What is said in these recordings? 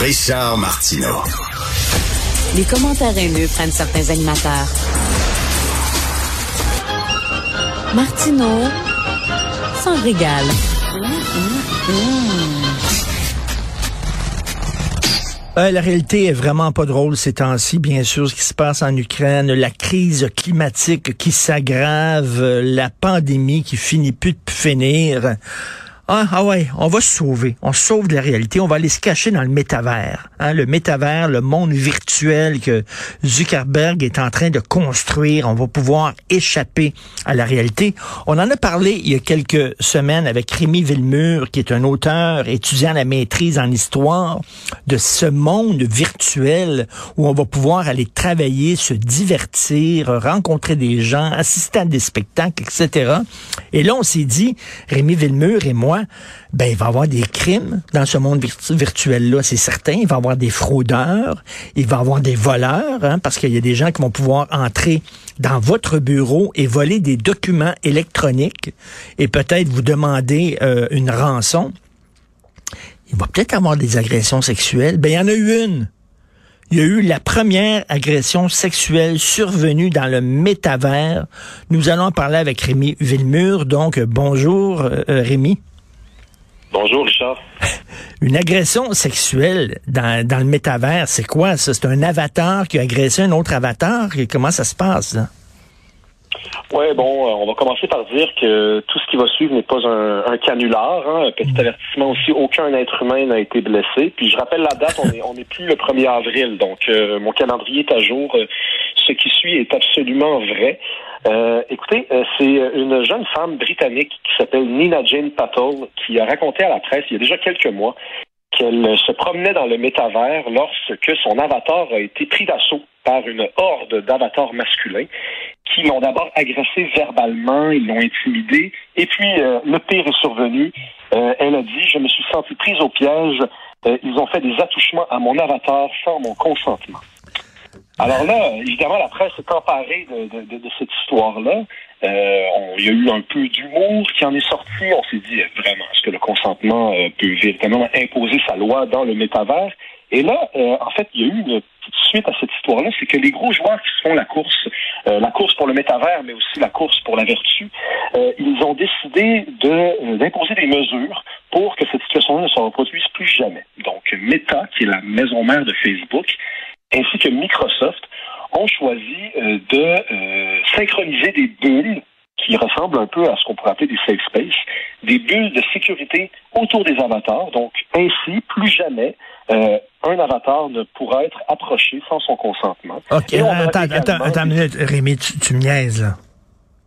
Richard Martineau. Les commentaires haineux prennent certains animateurs. Martineau s'en régale. Euh, la réalité est vraiment pas drôle ces temps-ci, bien sûr, ce qui se passe en Ukraine, la crise climatique qui s'aggrave, euh, la pandémie qui finit plus de finir. Ah, ah ouais, on va se sauver. On sauve de la réalité. On va aller se cacher dans le métavers. Hein, le métavers, le monde virtuel que Zuckerberg est en train de construire. On va pouvoir échapper à la réalité. On en a parlé il y a quelques semaines avec Rémi Villemur, qui est un auteur étudiant la maîtrise en histoire de ce monde virtuel où on va pouvoir aller travailler, se divertir, rencontrer des gens, assister à des spectacles, etc. Et là, on s'est dit, Rémi Villemur et moi, ben, il va y avoir des crimes dans ce monde virtuel-là, c'est certain. Il va y avoir des fraudeurs, il va y avoir des voleurs, hein, parce qu'il y a des gens qui vont pouvoir entrer dans votre bureau et voler des documents électroniques et peut-être vous demander euh, une rançon. Il va peut-être avoir des agressions sexuelles. Ben, il y en a eu une il y a eu la première agression sexuelle survenue dans le métavers. Nous allons parler avec Rémi Villemur. Donc, bonjour euh, Rémi. Bonjour, Richard. Une agression sexuelle dans, dans le métavers, c'est quoi ça? C'est un avatar qui a agressé un autre avatar? Comment ça se passe, là? Oui, bon, euh, on va commencer par dire que tout ce qui va suivre n'est pas un, canular. Hein. Un petit mm. avertissement aussi, aucun être humain n'a été blessé. Puis je rappelle la date, on est, on est plus le 1er avril, donc euh, mon calendrier est à jour. Euh, ce qui suit est absolument vrai. écoutez, c'est une jeune femme britannique qui s'appelle Nina Jane Patel qui a raconté à la presse il y a déjà quelques mois qu'elle se promenait dans le métavers lorsque son avatar a été pris d'assaut par une horde d'avatars masculins qui l'ont d'abord agressé verbalement, ils l'ont intimidé, et puis euh, le pire est survenu. Euh, elle a dit, je me suis sentie prise au piège, euh, ils ont fait des attouchements à mon avatar sans mon consentement. Alors là, évidemment, la presse est emparée de, de, de, cette histoire-là. il y a eu un peu d'humour qui en est sorti. On s'est dit, vraiment, est-ce que le consentement peut véritablement imposer sa loi dans le métavers? Et là, en fait, il y a eu une suite à cette histoire-là, c'est que les gros joueurs qui font la course, euh, la course pour le métavers, mais aussi la course pour la vertu, euh, ils ont décidé de euh, d'imposer des mesures pour que cette situation-là ne se reproduise plus jamais. Donc, Meta, qui est la maison mère de Facebook, ainsi que Microsoft, ont choisi de synchroniser des bulles qui ressemblent un peu à ce qu'on pourrait appeler des safe space, des bulles de sécurité autour des avatars. Donc, ainsi, plus jamais, euh, un avatar ne pourra être approché sans son consentement. OK, attends, attends, attends une minute. Rémi, tu, tu me niaises, là.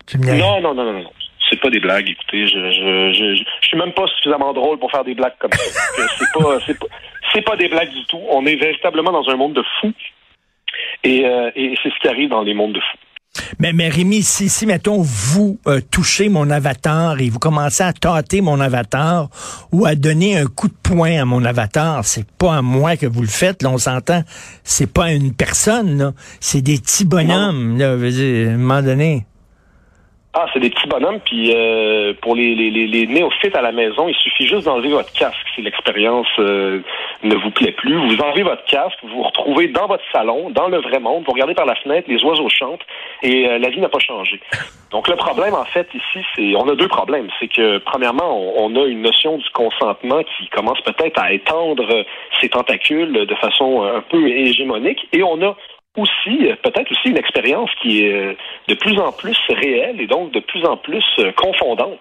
Tu me niaises. Non, non, non, non, non. C'est pas des blagues, écoutez. Je, je, je, je, suis même pas suffisamment drôle pour faire des blagues comme ça. c'est pas, c'est pas, c'est pas des blagues du tout. On est véritablement dans un monde de fous. Et, euh, et c'est ce qui arrive dans les mondes de fous. Mais, mais Rémi, si, si, mettons, vous euh, touchez mon avatar et vous commencez à tâter mon avatar ou à donner un coup de poing à mon avatar, c'est pas à moi que vous le faites, là, on s'entend. C'est pas une personne, là. C'est des petits bonhommes, là, à un moment donné. Ah, c'est des petits bonhommes, puis euh, pour les, néophytes à la maison, il suffit juste d'enlever votre casque si l'expérience euh, ne vous plaît plus. Vous enlevez votre casque, vous vous retrouvez dans votre salon, dans le vrai monde, vous regardez par la fenêtre, les oiseaux chantent, et euh, la vie n'a pas changé. Donc le problème, en fait, ici, c'est on a deux problèmes. C'est que, premièrement, on, on, a une notion du consentement qui commence peut-être à étendre ses tentacules de façon un peu hégémonique, et on a aussi, euh, peut-être aussi une expérience qui est euh, de plus en plus réelle et donc de plus en plus euh, confondante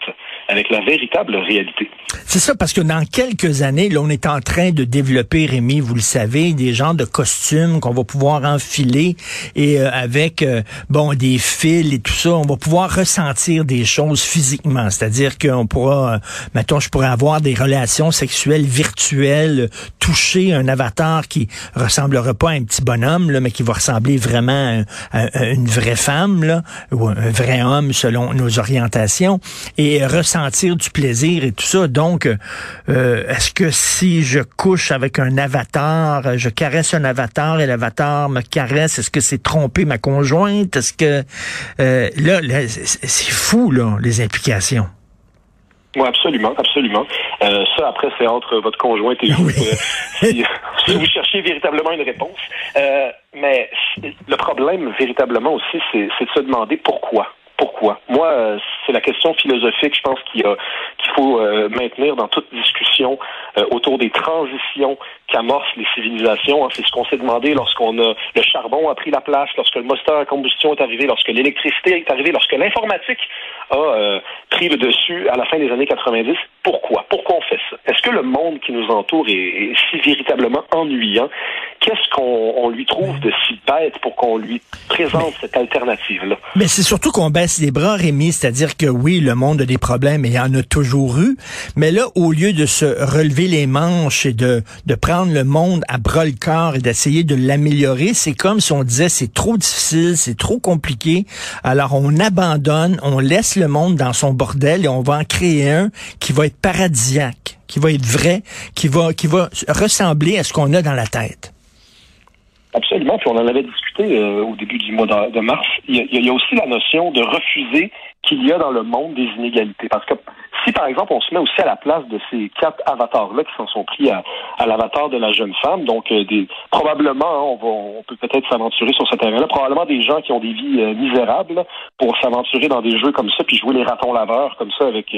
avec la véritable réalité. C'est ça, parce que dans quelques années, là, on est en train de développer, Rémi, vous le savez, des genres de costumes qu'on va pouvoir enfiler et avec, bon, des fils et tout ça, on va pouvoir ressentir des choses physiquement. C'est-à-dire qu'on pourra, mettons, je pourrais avoir des relations sexuelles virtuelles, toucher un avatar qui ressemblera pas à un petit bonhomme, là, mais qui va ressembler vraiment à, une vraie femme, là, ou un vrai homme selon nos orientations, et ressentir du plaisir et tout ça. Donc, euh, est-ce que si je couche avec un avatar, je caresse un avatar et l'avatar me caresse, est-ce que c'est tromper ma conjointe? Est-ce que euh, là, c'est fou, là, les implications. Oui, absolument, absolument. Euh, ça, après, c'est entre votre conjointe et vous. Euh, si vous cherchiez véritablement une réponse. Euh, mais le problème, véritablement aussi, c'est de se demander pourquoi pourquoi? Moi, euh, c'est la question philosophique, je pense, qu'il faut euh, maintenir dans toute discussion euh, autour des transitions qu'amorcent les civilisations. Hein. C'est ce qu'on s'est demandé lorsqu'on a le charbon a pris la place, lorsque le moteur à combustion est arrivé, lorsque l'électricité est arrivée, lorsque l'informatique a pris le dessus à la fin des années 90. Pourquoi? Pourquoi on fait ça? Est-ce que le monde qui nous entoure est si véritablement ennuyant? Qu'est-ce qu'on lui trouve de si bête pour qu'on lui présente cette alternative-là? Mais c'est surtout qu'on baisse les bras, Rémi, c'est-à-dire que oui, le monde a des problèmes et il y en a toujours eu, mais là, au lieu de se relever les manches et de, de prendre le monde à bras le corps et d'essayer de l'améliorer, c'est comme si on disait c'est trop difficile, c'est trop compliqué, alors on abandonne, on laisse le monde dans son bordel et on va en créer un qui va être paradisiaque, qui va être vrai, qui va, qui va ressembler à ce qu'on a dans la tête. Absolument. Puis on en avait discuté euh, au début du mois de, mars. Il y, a, aussi la notion de refuser qu'il y a dans le monde des inégalités. Parce que si, par exemple, on se met aussi à la place de ces quatre avatars-là qui s'en sont pris à, l'avatar de la jeune femme, donc euh, probablement, hein, on, peut peut-être s'aventurer sur ce terrain-là, probablement des gens qui ont des vies euh, misérables pour s'aventurer dans des jeux comme ça, puis jouer les ratons laveurs comme ça avec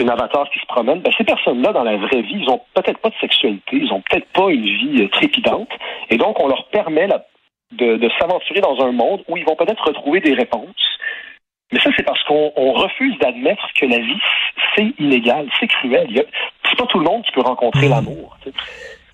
un avatar qui se promène, ben, ces personnes-là, dans la vraie vie, ils ont peut-être pas de sexualité, ils ont peut-être pas une vie euh, trépidante, et donc on leur permet de, s'aventurer dans un monde où ils vont peut-être retrouver des réponses. Mais ça, c'est parce qu'on refuse d'admettre que la vie, c'est illégal, c'est cruel. C'est pas tout le monde qui peut rencontrer mmh. l'amour.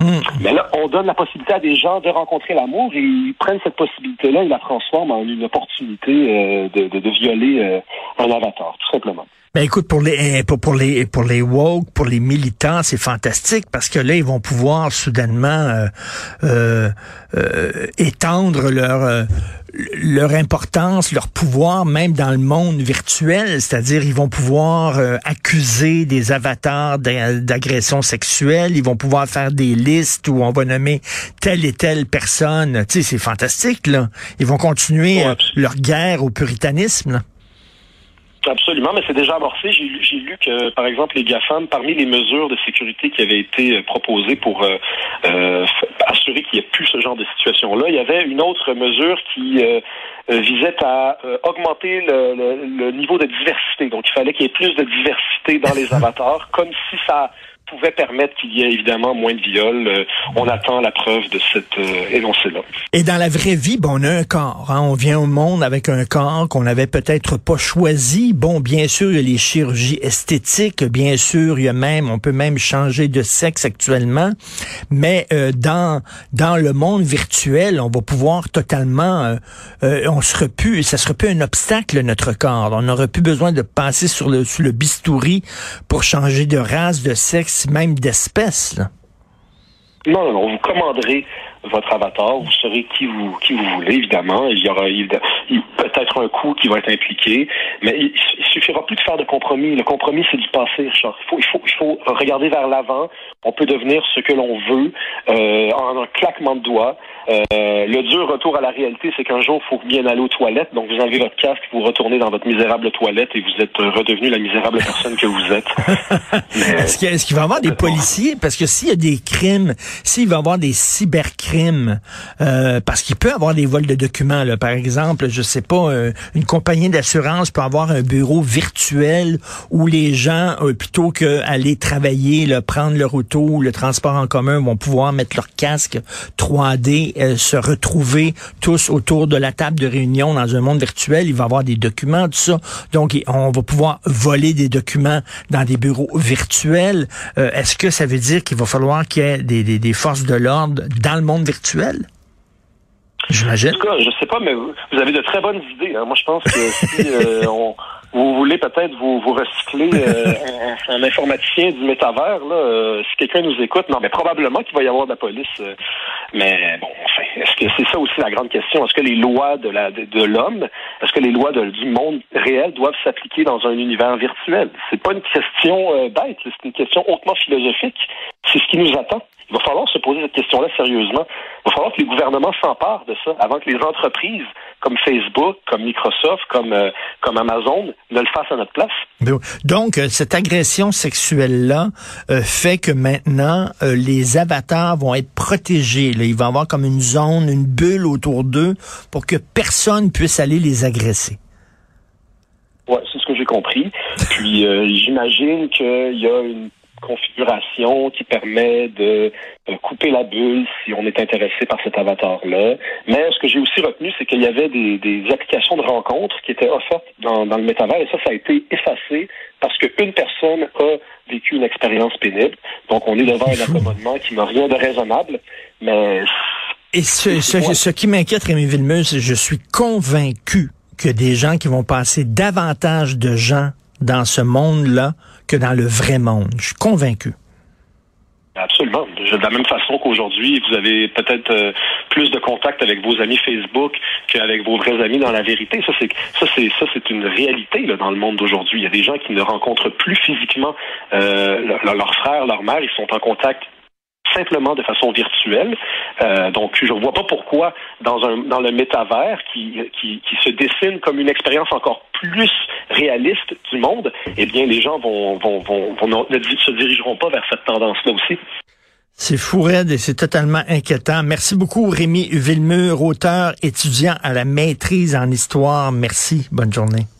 Mmh. Mais là, on donne la possibilité à des gens de rencontrer l'amour et ils prennent cette possibilité-là et la transforment en une opportunité euh, de, violer euh, un avatar, tout simplement. Ben écoute, pour les eh, pour, pour les pour les woke, pour les militants, c'est fantastique parce que là, ils vont pouvoir soudainement euh, étendre leur leur importance, leur pouvoir, même dans le monde virtuel, c'est-à-dire ils vont pouvoir accuser des avatars d'agression sexuelle, ils vont pouvoir faire des listes où on va nommer telle et telle personne. Tu sais, c'est fantastique là. Ils vont continuer leur guerre au puritanisme. Là. Absolument, mais c'est déjà amorcé. J'ai lu que, par exemple, les GAFAM, parmi les mesures de sécurité qui avaient été euh, proposées pour euh, euh, assurer qu'il n'y ait plus ce genre de situation-là, il y avait une autre mesure qui visait à augmenter le, niveau de diversité. Donc, il fallait qu'il y ait plus de diversité dans les avatars, comme si ça pouvait permettre qu'il y ait évidemment moins de viols. Euh, on attend la preuve de cet euh, énoncé-là. Et dans la vraie vie, bon, on a un corps. Hein? On vient au monde avec un corps qu'on n'avait peut-être pas choisi. Bon, bien sûr, il y a les chirurgies esthétiques. Bien sûr, il y a même, on peut même changer de sexe actuellement. Mais euh, dans dans le monde virtuel, on va pouvoir totalement, on serait plus, ça serait plus un obstacle notre corps. On n'aurait plus besoin de passer sur le sur le bistouri pour changer de race, de sexe même d'espèce. Non, non, vous commanderez votre avatar, vous saurez qui vous qui vous voulez, évidemment. Il y aura peut-être un coût qui va être impliqué, mais il, suffira plus de faire de compromis. Le compromis, c'est du passé, Richard. Il faut, il faut, il faut regarder vers l'avant. On peut devenir ce que l'on veut euh, en un claquement de doigts. Euh, le dur retour à la réalité, c'est qu'un jour, il faut bien aller aux toilettes. Donc, vous enlevez votre casque, vous retournez dans votre misérable toilette et vous êtes redevenu la misérable personne que vous êtes. Est-ce qu'il va y avoir des policiers? Parce que s'il y a des crimes, s'il va y avoir des cybercrimes, euh, parce qu'il peut y avoir des vols de documents, là, par exemple, je sais pas, euh, une compagnie d'assurance peut avoir un bureau virtuel où les gens, euh, plutôt qu'aller travailler, là, prendre leur le transport en commun, vont pouvoir mettre leur casque 3D euh, se retrouver tous autour de la table de réunion dans un monde virtuel. Il va y avoir des documents, tout ça. Donc, on va pouvoir voler des documents dans des bureaux virtuels. Euh, est-ce que ça veut dire qu'il va falloir qu'il y ait des, forces de l'ordre dans le monde virtuel? J'imagine. En tout cas, je sais pas, mais vous, avez de très bonnes idées. Hein. Moi, je pense que si euh, on, vous voulez peut-être vous, vous recycler euh, un, informaticien du métavers, là, euh, si quelqu'un nous écoute, non, mais probablement qu'il va y avoir de la police Mais bon, enfin, est-ce que c'est ça aussi la grande question? Est-ce que les lois de la de, l'homme, est-ce que les lois du monde réel doivent s'appliquer dans un univers virtuel? C'est pas une question euh, bête, c'est une question hautement philosophique. C'est ce qui nous attend. Il va falloir se poser cette question-là sérieusement. Il va falloir que les gouvernements s'emparent de ça avant que les entreprises comme Facebook, comme Microsoft, comme, euh, comme Amazon ne le fassent à notre place. Donc, euh, cette agression sexuelle-là euh, fait que maintenant, les avatars vont être protégés. Là. Il va y avoir comme une zone, une bulle autour d'eux pour que personne puisse aller les agresser. Oui, c'est ce que j'ai compris. Puis j'imagine qu'il y a une configuration qui permet de, couper la bulle si on est intéressé par cet avatar-là. Mais ce que j'ai aussi retenu, c'est qu'il y avait des, applications de rencontres qui étaient offertes dans, le métavers et ça, ça a été effacé parce qu'une personne a vécu une expérience pénible. Donc, on est devant un accommodement qui n'a rien de raisonnable, mais... Et ce, ce, qui m'inquiète, Rémi Villemeux, c'est que je suis convaincu que des gens qui vont passer davantage de gens dans ce monde-là que dans le vrai monde. Je suis convaincu. Absolument. De la même façon qu'aujourd'hui, vous avez peut-être euh, plus de contact avec vos amis Facebook qu'avec vos vrais amis dans la vérité. Ça, c'est ça, c'est ça, c'est une réalité là, dans le monde d'aujourd'hui. Il y a des gens qui ne rencontrent plus physiquement euh, leurs frères, leur mère. Ils sont en contact simplement de façon virtuelle. Euh, donc, je ne vois pas pourquoi dans, un, dans le métavers qui, qui, qui se dessine comme une expérience encore plus réaliste du monde, eh bien, les gens vont, vont, vont, ne se dirigeront pas vers cette tendance-là aussi. C'est fou raide et c'est totalement inquiétant. Merci beaucoup, Rémi Villemur, auteur, étudiant à la maîtrise en histoire. Merci. Bonne journée.